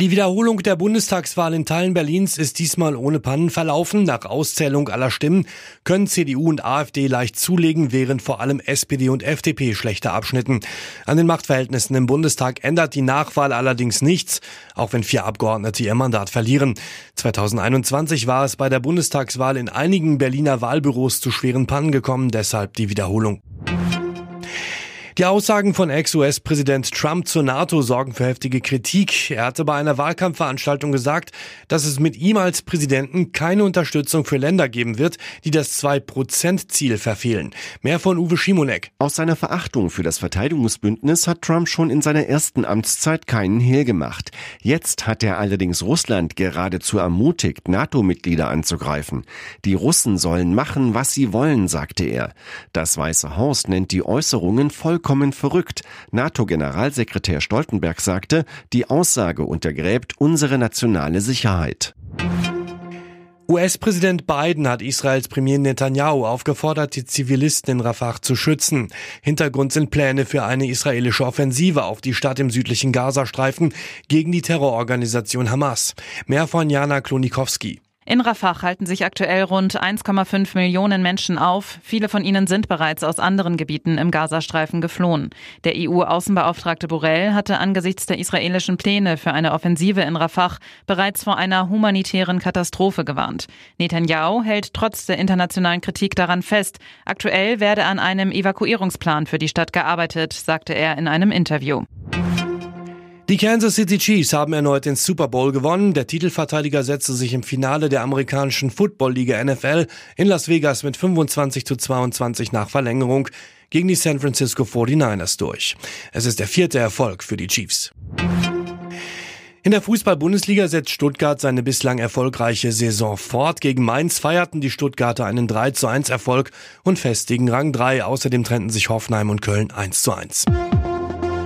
Die Wiederholung der Bundestagswahl in Teilen Berlins ist diesmal ohne Pannen verlaufen. Nach Auszählung aller Stimmen können CDU und AfD leicht zulegen, während vor allem SPD und FDP schlechter abschnitten. An den Machtverhältnissen im Bundestag ändert die Nachwahl allerdings nichts, auch wenn vier Abgeordnete ihr Mandat verlieren. 2021 war es bei der Bundestagswahl in einigen Berliner Wahlbüros zu schweren Pannen gekommen, deshalb die Wiederholung. Die Aussagen von Ex-US-Präsident Trump zur NATO sorgen für heftige Kritik. Er hatte bei einer Wahlkampfveranstaltung gesagt, dass es mit ihm als Präsidenten keine Unterstützung für Länder geben wird, die das 2-Prozent-Ziel verfehlen. Mehr von Uwe Schimonek. Aus seiner Verachtung für das Verteidigungsbündnis hat Trump schon in seiner ersten Amtszeit keinen Hehl gemacht. Jetzt hat er allerdings Russland geradezu ermutigt, NATO-Mitglieder anzugreifen. Die Russen sollen machen, was sie wollen, sagte er. Das Weiße Haus nennt die Äußerungen vollkommen vollkommen verrückt. NATO-Generalsekretär Stoltenberg sagte, die Aussage untergräbt unsere nationale Sicherheit. US-Präsident Biden hat Israels Premier Netanyahu aufgefordert, die Zivilisten in Rafah zu schützen. Hintergrund sind Pläne für eine israelische Offensive auf die Stadt im südlichen Gazastreifen gegen die Terrororganisation Hamas. Mehr von Jana Klonikowski. In Rafah halten sich aktuell rund 1,5 Millionen Menschen auf. Viele von ihnen sind bereits aus anderen Gebieten im Gazastreifen geflohen. Der EU-Außenbeauftragte Borrell hatte angesichts der israelischen Pläne für eine Offensive in Rafah bereits vor einer humanitären Katastrophe gewarnt. Netanyahu hält trotz der internationalen Kritik daran fest. Aktuell werde an einem Evakuierungsplan für die Stadt gearbeitet, sagte er in einem Interview. Die Kansas City Chiefs haben erneut den Super Bowl gewonnen. Der Titelverteidiger setzte sich im Finale der amerikanischen Football-Liga NFL in Las Vegas mit 25 zu 22 nach Verlängerung gegen die San Francisco 49ers durch. Es ist der vierte Erfolg für die Chiefs. In der Fußball-Bundesliga setzt Stuttgart seine bislang erfolgreiche Saison fort. Gegen Mainz feierten die Stuttgarter einen 3 zu 1 Erfolg und festigen Rang 3. Außerdem trennten sich Hoffenheim und Köln 1 zu 1.